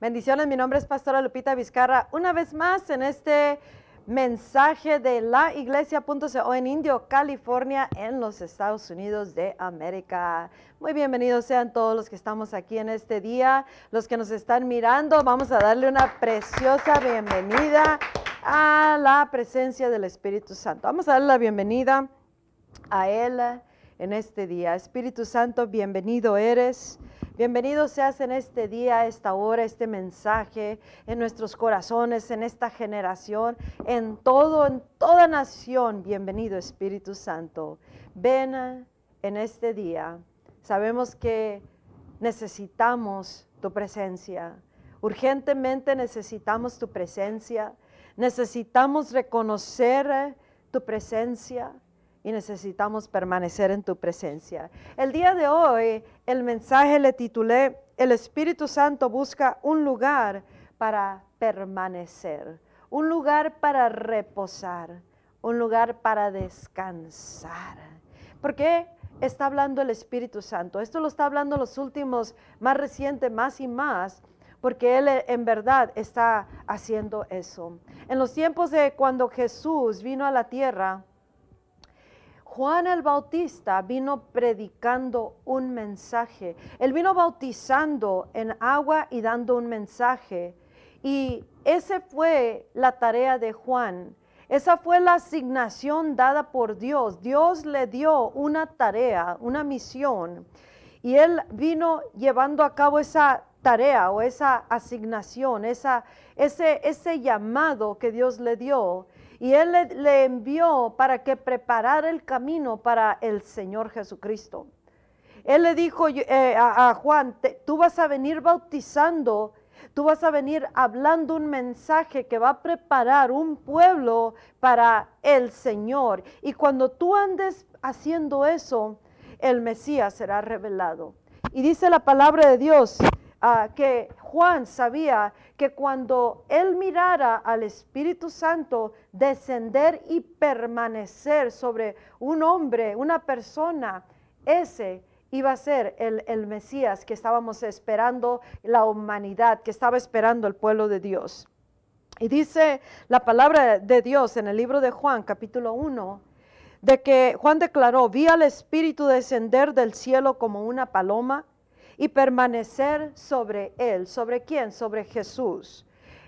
Bendiciones, mi nombre es Pastora Lupita Vizcarra. Una vez más en este mensaje de la iglesia.co en Indio, California, en los Estados Unidos de América. Muy bienvenidos sean todos los que estamos aquí en este día, los que nos están mirando. Vamos a darle una preciosa bienvenida a la presencia del Espíritu Santo. Vamos a darle la bienvenida a Él en este día. Espíritu Santo, bienvenido eres. Bienvenido seas en este día, esta hora, este mensaje, en nuestros corazones, en esta generación, en todo, en toda nación. Bienvenido Espíritu Santo. Ven en este día. Sabemos que necesitamos tu presencia. Urgentemente necesitamos tu presencia. Necesitamos reconocer tu presencia y necesitamos permanecer en tu presencia. El día de hoy el mensaje le titulé El Espíritu Santo busca un lugar para permanecer, un lugar para reposar, un lugar para descansar. ¿Por qué está hablando el Espíritu Santo? Esto lo está hablando los últimos, más recientes, más y más, porque Él en verdad está haciendo eso. En los tiempos de cuando Jesús vino a la tierra, Juan el Bautista vino predicando un mensaje. Él vino bautizando en agua y dando un mensaje. Y esa fue la tarea de Juan. Esa fue la asignación dada por Dios. Dios le dio una tarea, una misión. Y él vino llevando a cabo esa tarea o esa asignación, esa, ese, ese llamado que Dios le dio. Y Él le, envió para que preparara el camino para el Señor Jesucristo. Él le dijo eh, a, Juan, tú vas a venir bautizando, tú vas a venir hablando un mensaje que va a preparar un pueblo para el Señor. Y cuando tú andes haciendo eso, el Mesías será revelado. Y dice la palabra de Dios Ah, que Juan sabía que cuando él mirara al Espíritu Santo descender y permanecer sobre un hombre, una persona, ese iba a ser el, el Mesías que estábamos esperando, la humanidad que estaba esperando el pueblo de Dios. Y dice la palabra de Dios en el libro de Juan, capítulo 1, de que Juan declaró, vi al Espíritu descender del cielo como una paloma y permanecer sobre él. ¿Sobre quién? Sobre Jesús.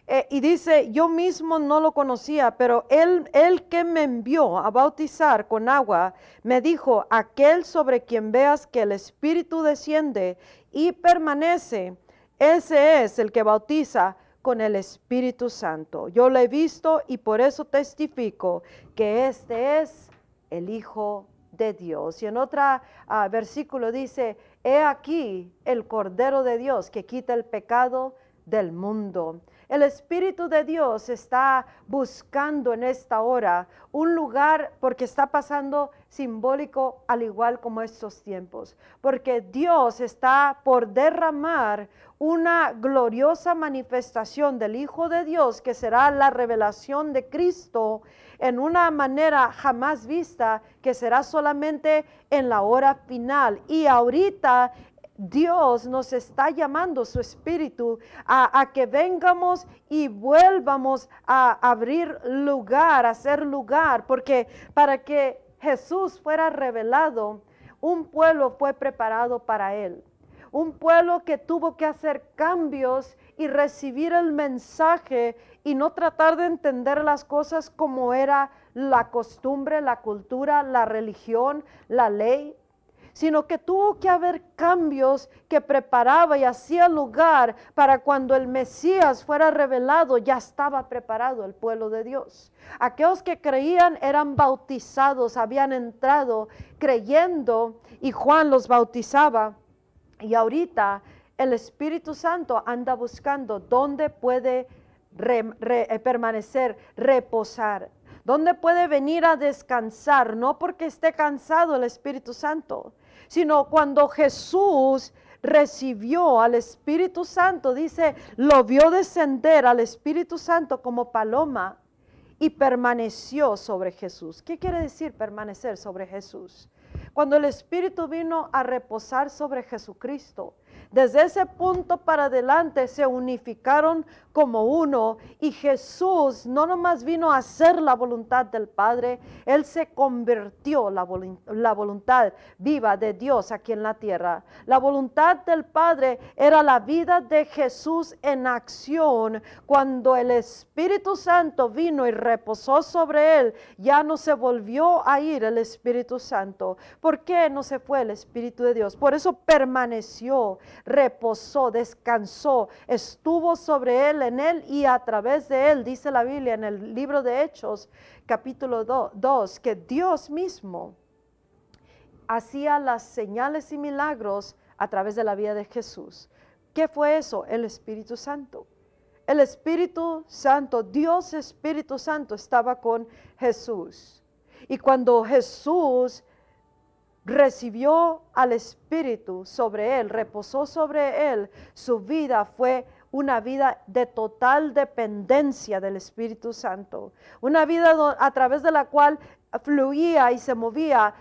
Eh, y dice, yo mismo no lo conocía, pero él, él que me envió a bautizar con agua, me dijo, aquel sobre quien veas que el Espíritu desciende y permanece, ese es el que bautiza con el Espíritu Santo. Yo lo he visto y por eso testifico que este es el Hijo de Dios. Y en otro ah, versículo dice, He aquí el Cordero de Dios que quita el pecado del mundo. El Espíritu de Dios está buscando en esta hora un lugar porque está pasando simbólico al igual como estos tiempos. Porque Dios está por derramar una gloriosa manifestación del Hijo de Dios que será la revelación de Cristo en una manera jamás vista que será solamente en la hora final. Y ahorita Dios nos está llamando su espíritu a, que vengamos y vuelvamos a abrir lugar, a hacer lugar, porque para que Jesús fuera revelado, un pueblo fue preparado para él. Un pueblo que tuvo que hacer cambios y recibir el mensaje y no tratar de entender las cosas como era la costumbre, la cultura, la religión, la ley, sino que tuvo que haber cambios que preparaba y hacía lugar para cuando el Mesías fuera revelado, ya estaba preparado el pueblo de Dios. Aquellos que creían eran bautizados, habían entrado creyendo y Juan los bautizaba. Y ahorita el Espíritu Santo anda buscando dónde puede eh, permanecer, reposar. ¿Dónde puede venir a descansar? No porque esté cansado el Espíritu Santo, sino cuando Jesús recibió al Espíritu Santo, dice, lo vio descender al Espíritu Santo como paloma y permaneció sobre Jesús. ¿Qué quiere decir permanecer sobre Jesús? Cuando el Espíritu vino a reposar sobre Jesucristo, Desde ese punto para adelante se unificaron como uno y Jesús no nomás vino a hacer la voluntad del Padre, Él se convirtió la, la voluntad viva de Dios aquí en la tierra. La voluntad del Padre era la vida de Jesús en acción. Cuando el Espíritu Santo vino y reposó sobre Él, ya no se volvió a ir el Espíritu Santo. ¿Por qué no se fue el Espíritu de Dios? Por eso permaneció, reposó, descansó, estuvo sobre Él en Él y a través de Él, dice la Biblia en el libro de Hechos, capítulo 2, que Dios mismo hacía las señales y milagros a través de la vida de Jesús. ¿Qué fue eso? El Espíritu Santo. El Espíritu Santo, Dios Espíritu Santo estaba con Jesús. Y cuando Jesús recibió al Espíritu sobre él, reposó sobre él, su vida fue una vida de total dependencia del Espíritu Santo, una vida a través de la cual fluía y se movía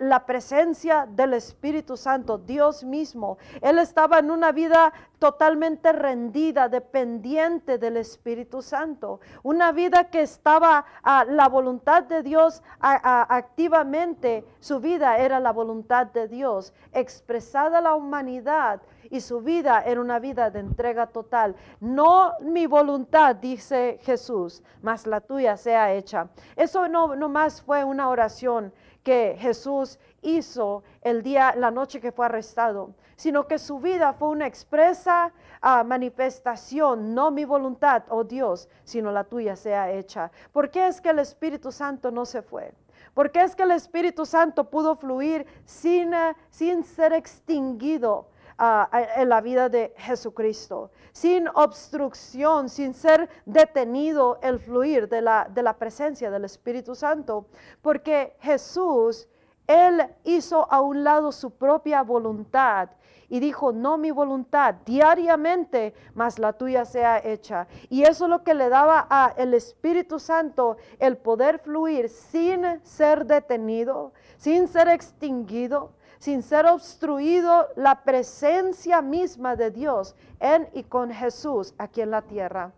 la presencia del Espíritu Santo, Dios mismo. Él estaba en una vida totalmente rendida, dependiente del Espíritu Santo. Una vida que estaba a la voluntad de Dios activamente. Su vida era la voluntad de Dios, expresada a la humanidad y su vida era una vida de entrega total. No mi voluntad, dice Jesús, mas la tuya sea hecha. Eso no, no más fue una oración que Jesús hizo el día, la noche que fue arrestado, sino que su vida fue una expresa ah, manifestación, no mi voluntad, oh Dios, sino la tuya sea hecha. ¿Por qué es que el Espíritu Santo no se fue? ¿Por qué es que el Espíritu Santo pudo fluir sin, eh, sin ser extinguido? En la vida de Jesucristo, sin obstrucción, sin ser detenido el fluir de la, de la presencia del Espíritu Santo, porque Jesús, Él hizo a un lado su propia voluntad y dijo, no mi voluntad, diariamente, mas la tuya sea hecha. Y eso es lo que le daba al Espíritu Santo el poder fluir sin ser detenido, sin ser extinguido, sin ser obstruido la presencia misma de Dios en y con Jesús aquí en la tierra.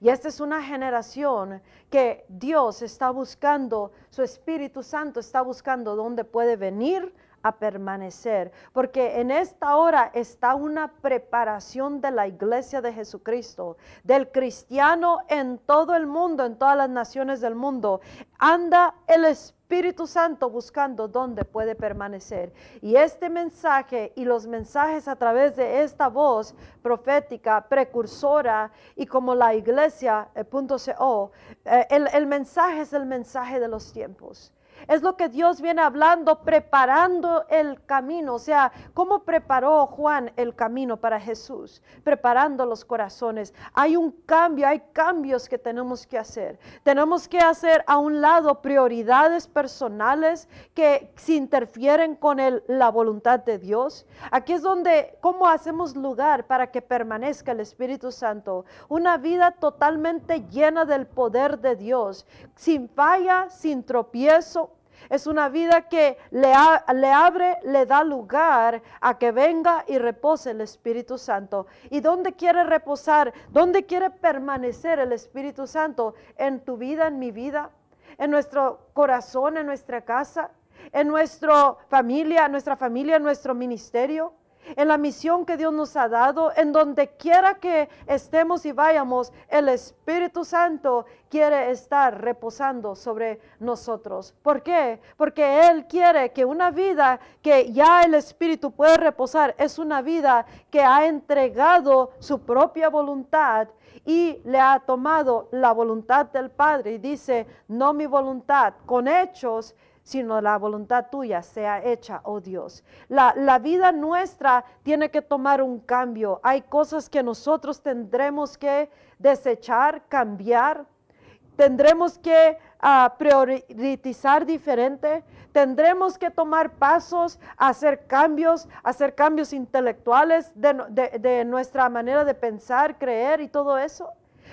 Y esta es una generación que Dios está buscando, su Espíritu Santo está buscando dónde puede venir a permanecer, porque en esta hora está una preparación de la iglesia de Jesucristo, del cristiano en todo el mundo, en todas las naciones del mundo. Anda el Espíritu Santo buscando dónde puede permanecer. Y este mensaje y los mensajes a través de esta voz profética, precursora y como la iglesia, eh, punto eh, el, el mensaje es el mensaje de los tiempos. Es lo que Dios viene hablando, preparando el camino. O sea, ¿cómo preparó Juan el camino para Jesús? Preparando los corazones. Hay un cambio, hay cambios que tenemos que hacer. Tenemos que hacer a un lado prioridades personales que se interfieren con la voluntad de Dios. Aquí es donde, ¿cómo hacemos lugar para que permanezca el Espíritu Santo? Una vida totalmente llena del poder de Dios, sin falla, sin tropiezo es una vida que le, abre, le da lugar a que venga y repose el Espíritu Santo. ¿Y dónde quiere reposar? ¿Dónde quiere permanecer el Espíritu Santo? ¿En tu vida, en mi vida? ¿En nuestro corazón, en nuestra casa? ¿En nuestra familia, en nuestra familia, en nuestro ministerio? En la misión que Dios nos ha dado, en donde quiera que estemos y vayamos, el Espíritu Santo quiere estar reposando sobre nosotros. ¿Por qué? Porque Él quiere que una vida que ya el Espíritu puede reposar es una vida que ha entregado su propia voluntad y le ha tomado la voluntad del Padre y dice, no mi voluntad, con hechos sino la voluntad tuya sea hecha, oh Dios. La, la, vida nuestra tiene que tomar un cambio. Hay cosas que nosotros tendremos que desechar, cambiar. Tendremos que uh, priorizar diferente. Tendremos que tomar pasos, hacer cambios, hacer cambios intelectuales de, de, de nuestra manera de pensar, creer y todo eso.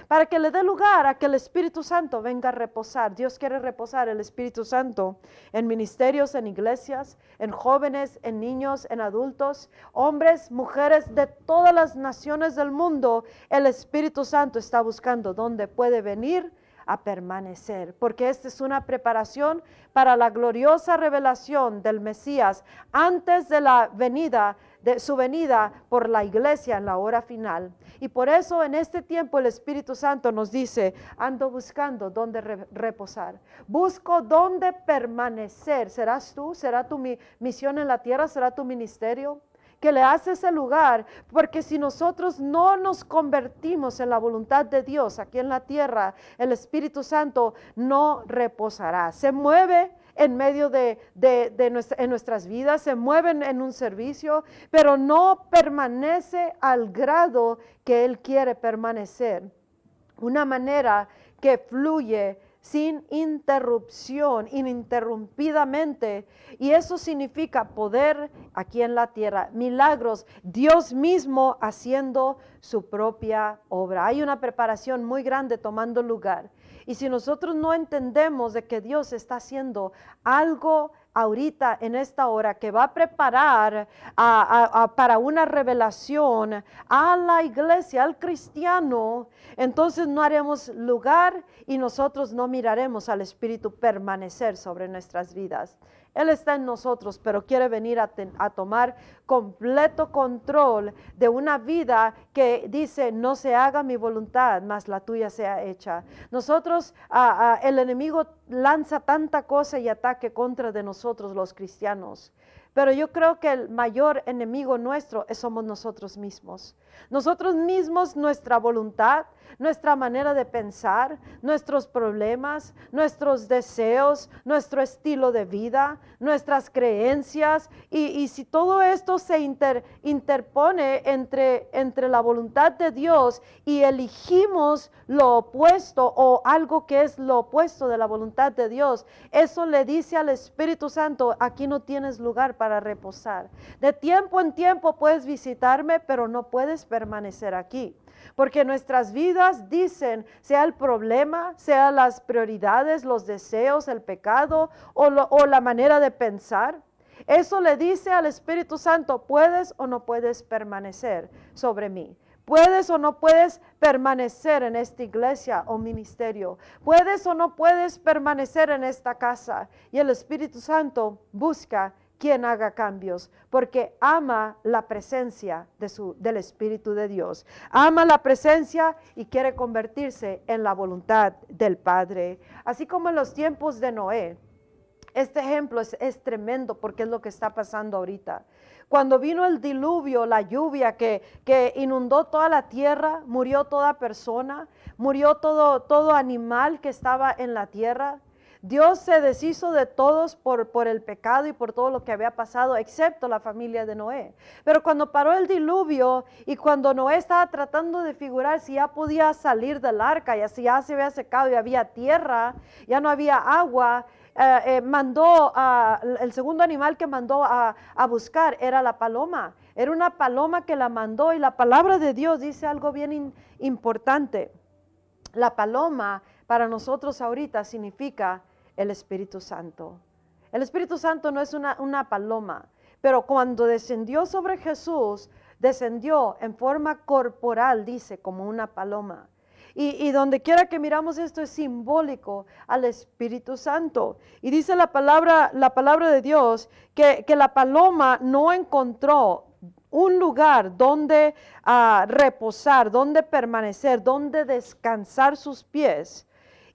Para que le dé lugar a que el Espíritu Santo venga a reposar. Dios quiere reposar el Espíritu Santo en ministerios, en iglesias, en jóvenes, en niños, en adultos, hombres, mujeres de todas las naciones del mundo. El Espíritu Santo está buscando dónde puede venir a permanecer, porque esta es una preparación para la gloriosa revelación del Mesías antes de la venida de su venida por la iglesia en la hora final. Y por eso en este tiempo el Espíritu Santo nos dice, ando buscando dónde reposar. Busco dónde permanecer. ¿Serás tú? ¿Será tu misión en la tierra? ¿Será tu ministerio? que le hace ese lugar, porque si nosotros no nos convertimos en la voluntad de Dios aquí en la tierra, el Espíritu Santo no reposará. Se mueve en medio de, en nuestras vidas, se mueven en un servicio, pero no permanece al grado que Él quiere permanecer. Una manera que fluye sin interrupción, ininterrumpidamente. Y eso significa poder aquí en la tierra, milagros, Dios mismo haciendo su propia obra. Hay una preparación muy grande tomando lugar. Y si nosotros no entendemos de que Dios está haciendo algo ahorita en esta hora que va a preparar para una revelación a la iglesia, al cristiano, entonces no haremos lugar y nosotros no miraremos al Espíritu permanecer sobre nuestras vidas. Él está en nosotros, pero quiere venir a, tomar completo control de una vida que dice, no se haga mi voluntad, mas la tuya sea hecha. Nosotros, el enemigo lanza tanta cosa y ataque contra de nosotros los cristianos. Pero yo creo que el mayor enemigo nuestro somos nosotros mismos. Nosotros mismos, nuestra voluntad, nuestra manera de pensar, nuestros problemas, nuestros deseos, nuestro estilo de vida, nuestras creencias. Y, si todo esto se interpone entre, entre la voluntad de Dios y elegimos lo opuesto o algo que es lo opuesto de la voluntad de Dios, eso le dice al Espíritu Santo, aquí no tienes lugar para reposar. De tiempo en tiempo puedes visitarme, pero no puedes permanecer aquí. Porque nuestras vidas dicen, sea el problema, sea las prioridades, los deseos, el pecado o, la manera de pensar. Eso le dice al Espíritu Santo, puedes o no puedes permanecer sobre mí. ¿Puedes o no puedes permanecer en esta iglesia o ministerio? ¿Puedes o no puedes permanecer en esta casa? Y el Espíritu Santo busca quien haga cambios, porque ama la presencia del Espíritu de Dios. Ama la presencia y quiere convertirse en la voluntad del Padre. Así como en los tiempos de Noé. Este ejemplo es, es tremendo porque es lo que está pasando ahorita. Cuando vino el diluvio, la lluvia que, que inundó toda la tierra, murió toda persona, murió todo, todo animal que estaba en la tierra. Dios se deshizo de todos por, por, el pecado y por todo lo que había pasado, excepto la familia de Noé. Pero cuando paró el diluvio y cuando Noé estaba tratando de figurar si ya podía salir del arca, y así ya se había secado y había tierra, ya no había agua, eh, eh, mandó, el segundo animal que mandó a, a buscar era la paloma. Era una paloma que la mandó y la palabra de Dios dice algo bien importante. La paloma para nosotros ahorita significa el Espíritu Santo. El Espíritu Santo no es una, paloma, pero cuando descendió sobre Jesús, descendió en forma corporal, dice, como una paloma. Y, donde quiera que miramos esto es simbólico al Espíritu Santo. Y dice la palabra, la palabra de Dios que, la paloma no encontró un lugar donde ah, reposar, donde permanecer, donde descansar sus pies,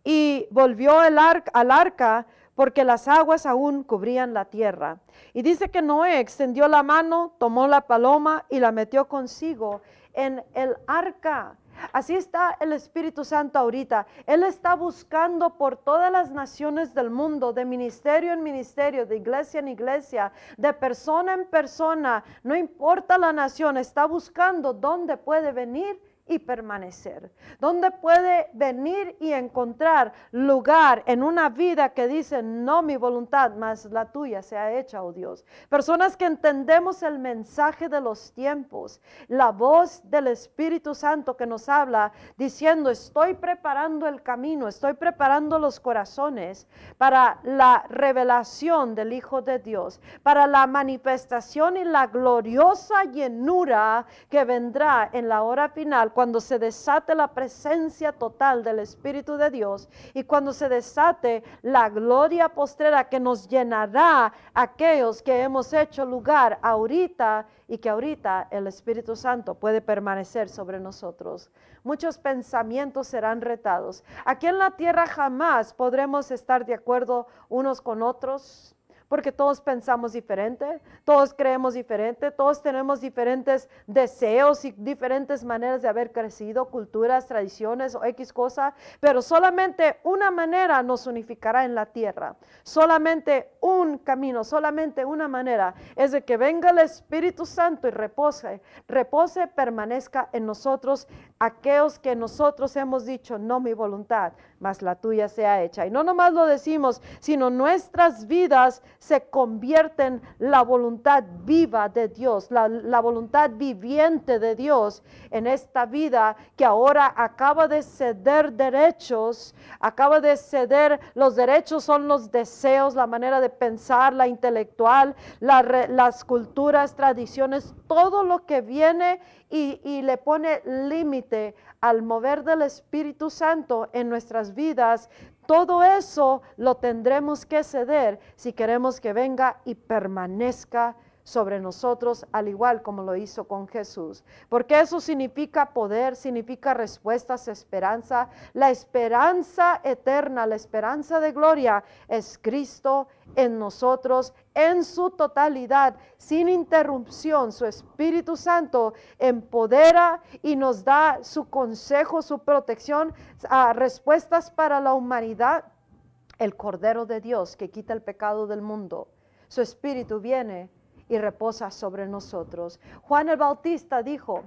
y volvió el al arca porque las aguas aún cubrían la tierra. Y dice que Noé extendió la mano, tomó la paloma y la metió consigo en el arca. Así está el Espíritu Santo ahorita. Él está buscando por todas las naciones del mundo, de ministerio en ministerio, de iglesia en iglesia, de persona en persona, no importa la nación, está buscando dónde puede venir y permanecer? ¿Dónde puede venir y encontrar lugar en una vida que dice, no mi voluntad, más la tuya sea hecha, oh Dios? Personas que entendemos el mensaje de los tiempos, la voz del Espíritu Santo que nos habla diciendo, estoy preparando el camino, estoy preparando los corazones para la revelación del Hijo de Dios, para la manifestación y la gloriosa llenura que vendrá en la hora final cuando se desate la presencia total del Espíritu de Dios y cuando se desate la gloria postrera que nos llenará aquellos que hemos hecho lugar ahorita y que ahorita el Espíritu Santo puede permanecer sobre nosotros. Muchos pensamientos serán retados. Aquí en la tierra jamás podremos estar de acuerdo unos con otros porque todos pensamos diferente, todos creemos diferente, todos tenemos diferentes deseos y diferentes maneras de haber crecido, culturas, tradiciones o X cosa, pero solamente una manera nos unificará en la tierra, solamente un camino, solamente una manera es de que venga el Espíritu Santo y repose, repose, permanezca en nosotros aquellos que nosotros hemos dicho, no mi voluntad, mas la tuya sea hecha. Y no nomás lo decimos, sino nuestras vidas se convierten la voluntad viva de Dios, la, voluntad viviente de Dios en esta vida que ahora acaba de ceder derechos, acaba de ceder, los derechos son los deseos, la manera de pensar, la intelectual, las culturas, tradiciones, todo lo que viene y le pone límite al mover del Espíritu Santo en nuestras vidas, todo eso lo tendremos que ceder si queremos que venga y permanezca sobre nosotros, al igual como lo hizo con Jesús. Porque eso significa poder, significa respuestas, esperanza. La esperanza eterna, la esperanza de gloria es Cristo en nosotros en su totalidad, sin interrupción. Su Espíritu Santo empodera y nos da su consejo, su protección, respuestas para la humanidad. El Cordero de Dios que quita el pecado del mundo. Su Espíritu viene y reposa sobre nosotros. Juan el Bautista dijo,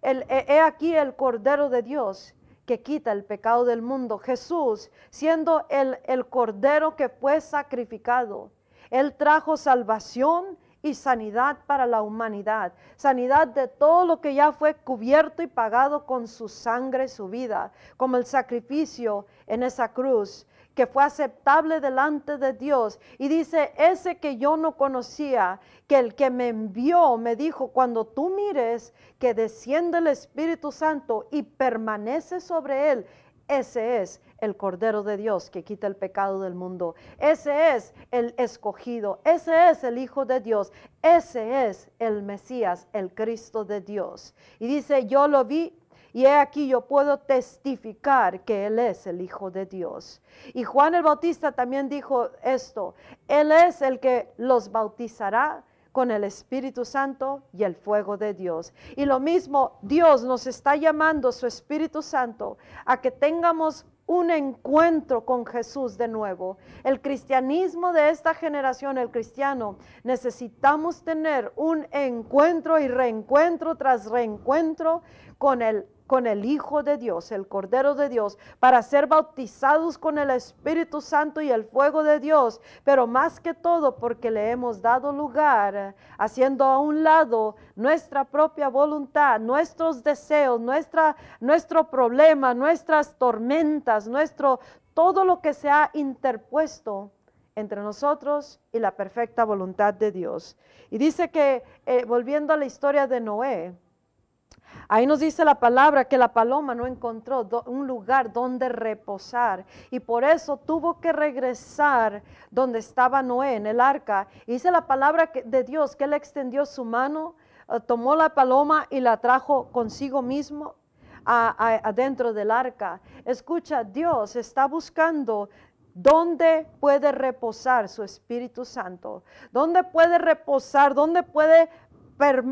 he aquí el Cordero de Dios que quita el pecado del mundo. Jesús, siendo el, el Cordero que fue sacrificado, Él trajo salvación y sanidad para la humanidad, sanidad de todo lo que ya fue cubierto y pagado con su sangre, su vida, como el sacrificio en esa cruz que fue aceptable delante de Dios. Y dice, ese que yo no conocía, que el que me envió me dijo, cuando tú mires que desciende el Espíritu Santo y permanece sobre él, ese es el Cordero de Dios que quita el pecado del mundo. Ese es el escogido. Ese es el Hijo de Dios. Ese es el Mesías, el Cristo de Dios. Y dice, yo lo vi y he aquí yo puedo testificar que Él es el Hijo de Dios. Y Juan el Bautista también dijo esto, Él es el que los bautizará con el Espíritu Santo y el fuego de Dios. Y lo mismo, Dios nos está llamando, su Espíritu Santo, a que tengamos un encuentro con Jesús de nuevo. El cristianismo de esta generación, el cristiano, necesitamos tener un encuentro y reencuentro tras reencuentro con el con el Hijo de Dios, el Cordero de Dios, para ser bautizados con el Espíritu Santo y el fuego de Dios, pero más que todo porque le hemos dado lugar, haciendo a un lado nuestra propia voluntad, nuestros deseos, nuestra, nuestro problema, nuestras tormentas, nuestro, todo lo que se ha interpuesto entre nosotros y la perfecta voluntad de Dios. Y dice que, eh, volviendo a la historia de Noé, Ahí nos dice la palabra que la paloma no encontró un lugar donde reposar y por eso tuvo que regresar donde estaba Noé en el arca. Y dice la palabra de Dios que él extendió su mano, eh, tomó la paloma y la trajo consigo mismo adentro del arca. Escucha, Dios está buscando ¿Dónde puede reposar su Espíritu Santo? ¿Dónde puede reposar? ¿Dónde puede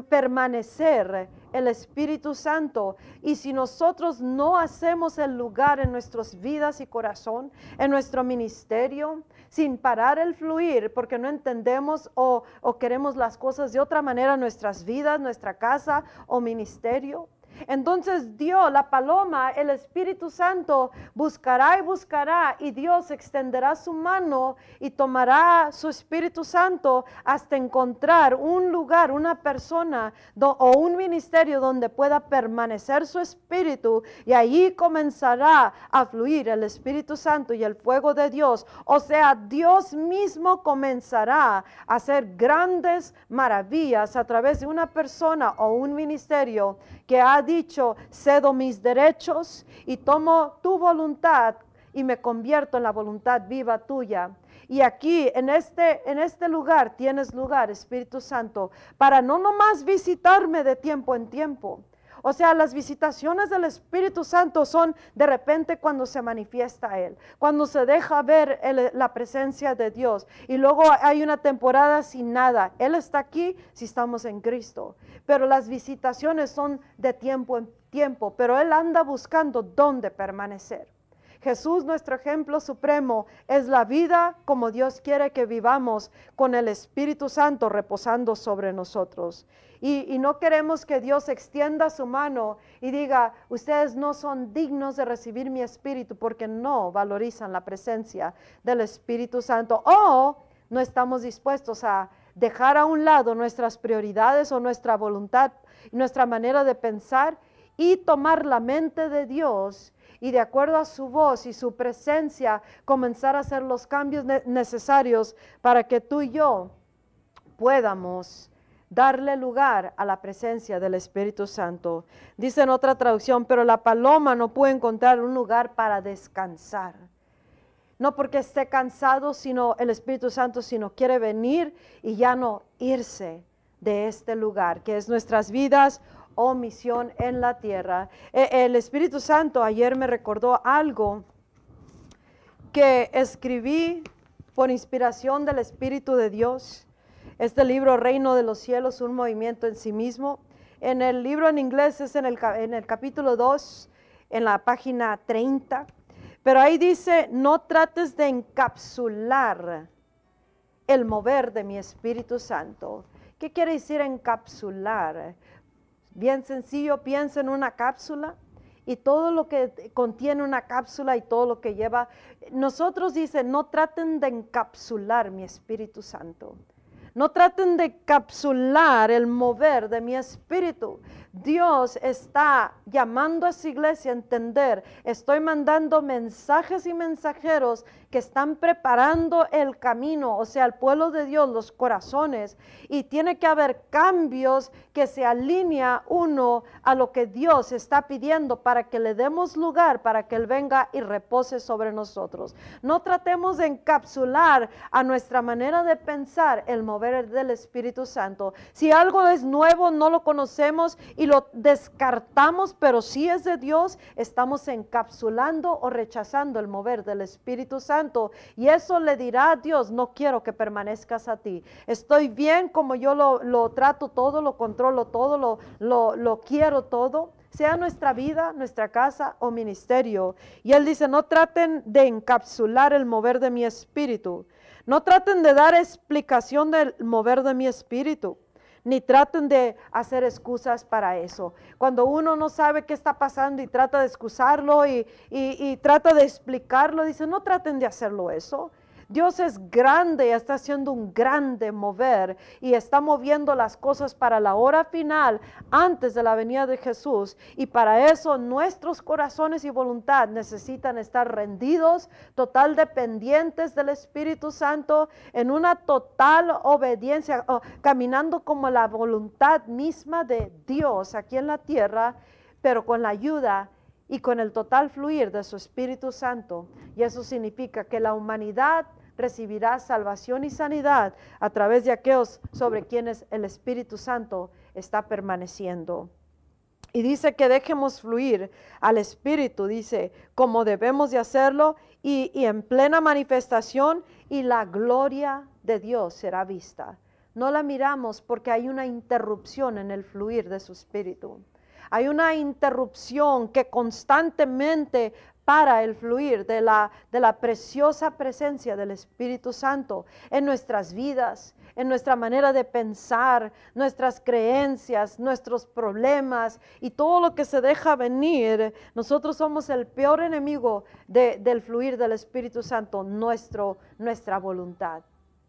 permanecer el Espíritu Santo. Y si nosotros no hacemos el lugar en nuestras vidas y corazón, en nuestro ministerio, sin parar el fluir, porque no entendemos o, o queremos las cosas de otra manera, nuestras vidas, nuestra casa o ministerio, Entonces Dios, la paloma, el Espíritu Santo, buscará y buscará y Dios extenderá su mano y tomará su Espíritu Santo hasta encontrar un lugar, una persona o un ministerio donde pueda permanecer su Espíritu y ahí comenzará a fluir el Espíritu Santo y el fuego de Dios. O sea, Dios mismo comenzará a hacer grandes maravillas a través de una persona o un ministerio que ha dicho, cedo mis derechos y tomo tu voluntad y me convierto en la voluntad viva tuya. Y aquí, en este, en este lugar, tienes lugar, Espíritu Santo, para no nomás visitarme de tiempo en tiempo, o sea, las visitaciones del Espíritu Santo son de repente cuando se manifiesta Él, cuando se deja ver la presencia de Dios. Y luego hay una temporada sin nada. Él está aquí si estamos en Cristo. Pero las visitaciones son de tiempo en tiempo, pero Él anda buscando dónde permanecer. Jesús, nuestro ejemplo supremo, es la vida como Dios quiere que vivamos con el Espíritu Santo reposando sobre nosotros. Y, no queremos que Dios extienda su mano y diga, ustedes no son dignos de recibir mi Espíritu porque no valorizan la presencia del Espíritu Santo. O no estamos dispuestos a dejar a un lado nuestras prioridades o nuestra voluntad, nuestra manera de pensar y tomar la mente de Dios y de acuerdo a su voz y su presencia comenzar a hacer los cambios necesarios para que tú y yo podamos darle lugar a la presencia del Espíritu Santo. Dice en otra traducción, pero la paloma no puede encontrar un lugar para descansar. No porque esté cansado, sino el Espíritu Santo, sino quiere venir y ya no irse de este lugar, que es nuestras vidas o misión en la tierra. E, el Espíritu Santo ayer me recordó algo que escribí por inspiración del Espíritu de Dios. Este libro, Reino de los Cielos, un movimiento en sí mismo. En el libro en inglés es en el, en el capítulo 2, en la página 30. Pero ahí dice, no trates de encapsular el mover de mi Espíritu Santo. ¿Qué quiere decir encapsular? Bien sencillo, piensa en una cápsula y todo lo que contiene una cápsula y todo lo que lleva. Nosotros dice, no traten de encapsular mi Espíritu Santo. No traten de capsular el mover de mi espíritu. Dios está llamando a su iglesia a entender. Estoy mandando mensajes y mensajeros que están preparando el camino, o sea, el pueblo de Dios, los corazones. Y tiene que haber cambios que se alinea uno a lo que Dios está pidiendo para que le demos lugar, para que Él venga y repose sobre nosotros. No tratemos de encapsular a nuestra manera de pensar el mover del Espíritu Santo. Si algo es nuevo, no lo conocemos y lo descartamos, pero si es de Dios, estamos encapsulando o rechazando el mover del Espíritu Santo. Y eso le dirá a Dios, no quiero que permanezcas a ti. Estoy bien como yo lo, trato todo, lo controlo todo, lo, lo, lo quiero todo sea nuestra vida, nuestra casa o ministerio. Y él dice, no traten de encapsular el mover de mi espíritu, no traten de dar explicación del mover de mi espíritu, ni traten de hacer excusas para eso. Cuando uno no sabe qué está pasando y trata de excusarlo y, y trata de explicarlo, dice, no traten de hacerlo eso. Dios es grande, está haciendo un grande mover y está moviendo las cosas para la hora final antes de la venida de Jesús. Y para eso nuestros corazones y voluntad necesitan estar rendidos, total dependientes del Espíritu Santo, en una total obediencia, caminando como la voluntad misma de Dios aquí en la tierra, pero con la ayuda y con el total fluir de su Espíritu Santo. Y eso significa que la humanidad recibirá salvación y sanidad a través de aquellos sobre quienes el Espíritu Santo está permaneciendo. Y dice que dejemos fluir al Espíritu, dice, como debemos de hacerlo y, en plena manifestación y la gloria de Dios será vista. No la miramos porque hay una interrupción en el fluir de su Espíritu. Hay una interrupción que constantemente para el fluir de la, de la preciosa presencia del Espíritu Santo en nuestras vidas, en nuestra manera de pensar, nuestras creencias, nuestros problemas y todo lo que se deja venir. Nosotros somos el peor enemigo del fluir del Espíritu Santo, nuestro, nuestra voluntad.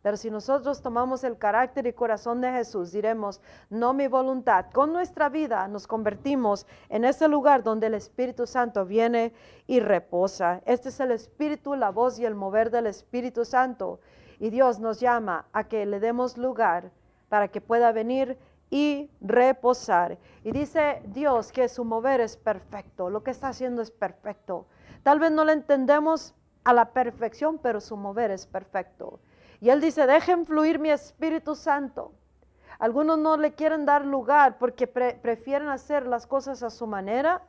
Pero si nosotros tomamos el carácter y corazón de Jesús, diremos, no mi voluntad, con nuestra vida nos convertimos en ese lugar donde el Espíritu Santo viene y reposa. Este es el Espíritu, la voz y el mover del Espíritu Santo. Y Dios nos llama a que le demos lugar para que pueda venir y reposar. Y dice Dios que su mover es perfecto, lo que está haciendo es perfecto. Tal vez no lo entendemos a la perfección, pero su mover es perfecto. Y él dice, dejen fluir mi Espíritu Santo. Algunos no le quieren dar lugar porque prefieren hacer las cosas a su manera,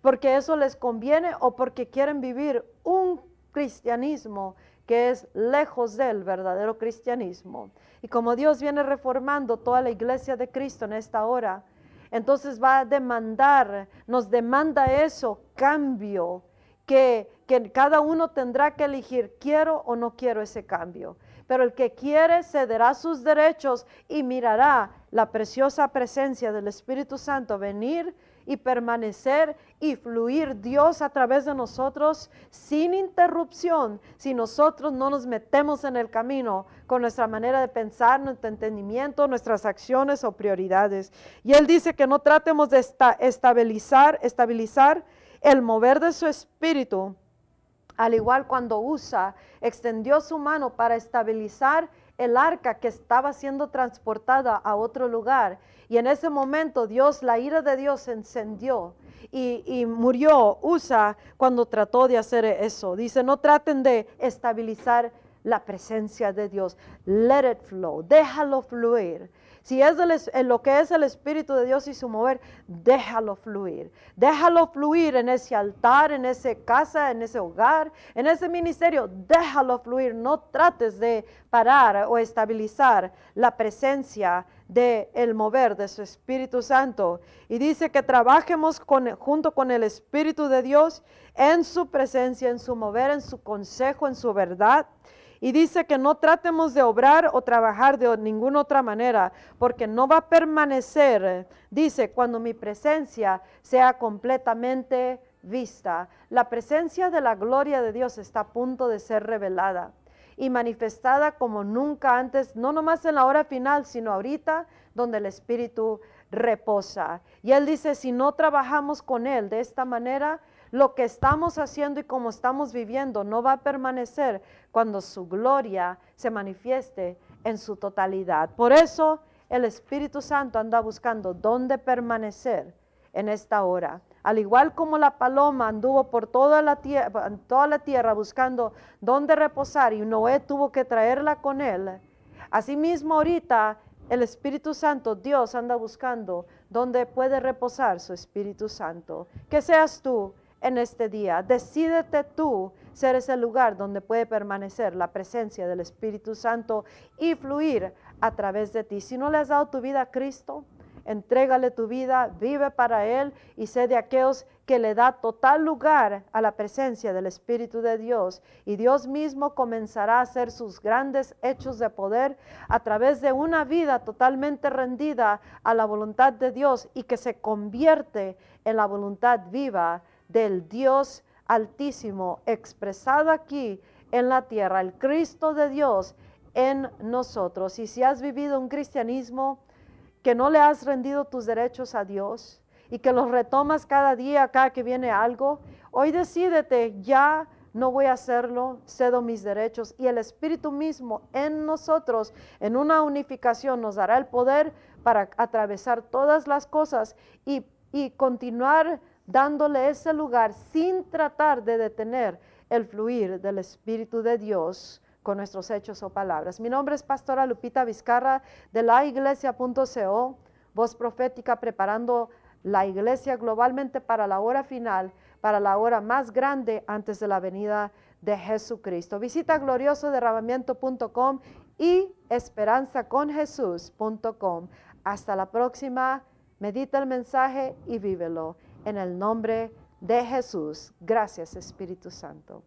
porque eso les conviene o porque quieren vivir un cristianismo que es lejos del verdadero cristianismo. Y como Dios viene reformando toda la iglesia de Cristo en esta hora, entonces va a demandar, nos demanda eso, cambio, que, que cada uno tendrá que elegir, quiero o no quiero ese cambio pero el que quiere cederá sus derechos y mirará la preciosa presencia del Espíritu Santo venir y permanecer y fluir Dios a través de nosotros sin interrupción si nosotros no nos metemos en el camino con nuestra manera de pensar, nuestro entendimiento, nuestras acciones o prioridades. Y Él dice que no tratemos de estabilizar, estabilizar el mover de su espíritu al igual cuando Usa extendió su mano para estabilizar el arca que estaba siendo transportada a otro lugar. Y en ese momento Dios, la ira de Dios se encendió y, y, murió Usa cuando trató de hacer eso. Dice, no traten de estabilizar la presencia de Dios. Let it flow, déjalo fluir. Si es lo que es el Espíritu de Dios y su mover, déjalo fluir. Déjalo fluir en ese altar, en esa casa, en ese hogar, en ese ministerio. Déjalo fluir. No trates de parar o estabilizar la presencia del el mover de su Espíritu Santo. Y dice que trabajemos junto con el Espíritu de Dios en su presencia, en su mover, en su consejo, en su verdad. Y dice que no tratemos de obrar o trabajar de ninguna otra manera, porque no va a permanecer, dice, cuando mi presencia sea completamente vista. La presencia de la gloria de Dios está a punto de ser revelada y manifestada como nunca antes, no nomás en la hora final, sino ahorita donde el Espíritu reposa. Y Él dice, si no trabajamos con Él de esta manera, lo que estamos haciendo y como estamos viviendo no va a permanecer cuando su gloria se manifieste en su totalidad. Por eso el Espíritu Santo anda buscando dónde permanecer en esta hora. Al igual como la paloma anduvo por toda la, tierra, toda la tierra buscando dónde reposar y Noé tuvo que traerla con él. Asimismo ahorita el Espíritu Santo, Dios anda buscando dónde puede reposar su Espíritu Santo. Que seas tú en este día. Decídete tú ser ese lugar donde puede permanecer la presencia del Espíritu Santo y fluir a través de ti. Si no le has dado tu vida a Cristo, entrégale tu vida, vive para Él y sé de aquellos que le da total lugar a la presencia del Espíritu de Dios. Y Dios mismo comenzará a hacer sus grandes hechos de poder a través de una vida totalmente rendida a la voluntad de Dios y que se convierte en la voluntad viva del Dios altísimo expresado aquí en la tierra, el Cristo de Dios en nosotros. Y si has vivido un cristianismo que no le has rendido tus derechos a Dios y que los retomas cada día, cada que viene algo, hoy decídete, ya no voy a hacerlo, cedo mis derechos y el Espíritu mismo en nosotros, en una unificación, nos dará el poder para atravesar todas las cosas y, y continuar dándole ese lugar sin tratar de detener el fluir del Espíritu de Dios con nuestros hechos o palabras. Mi nombre es Pastora Lupita Vizcarra de la iglesia.co, voz profética preparando la iglesia globalmente para la hora final, para la hora más grande antes de la venida de Jesucristo. Visita gloriosoderramamiento.com y esperanzaconjesús.com. Hasta la próxima, medita el mensaje y vívelo en el nombre de Jesús. Gracias Espíritu Santo.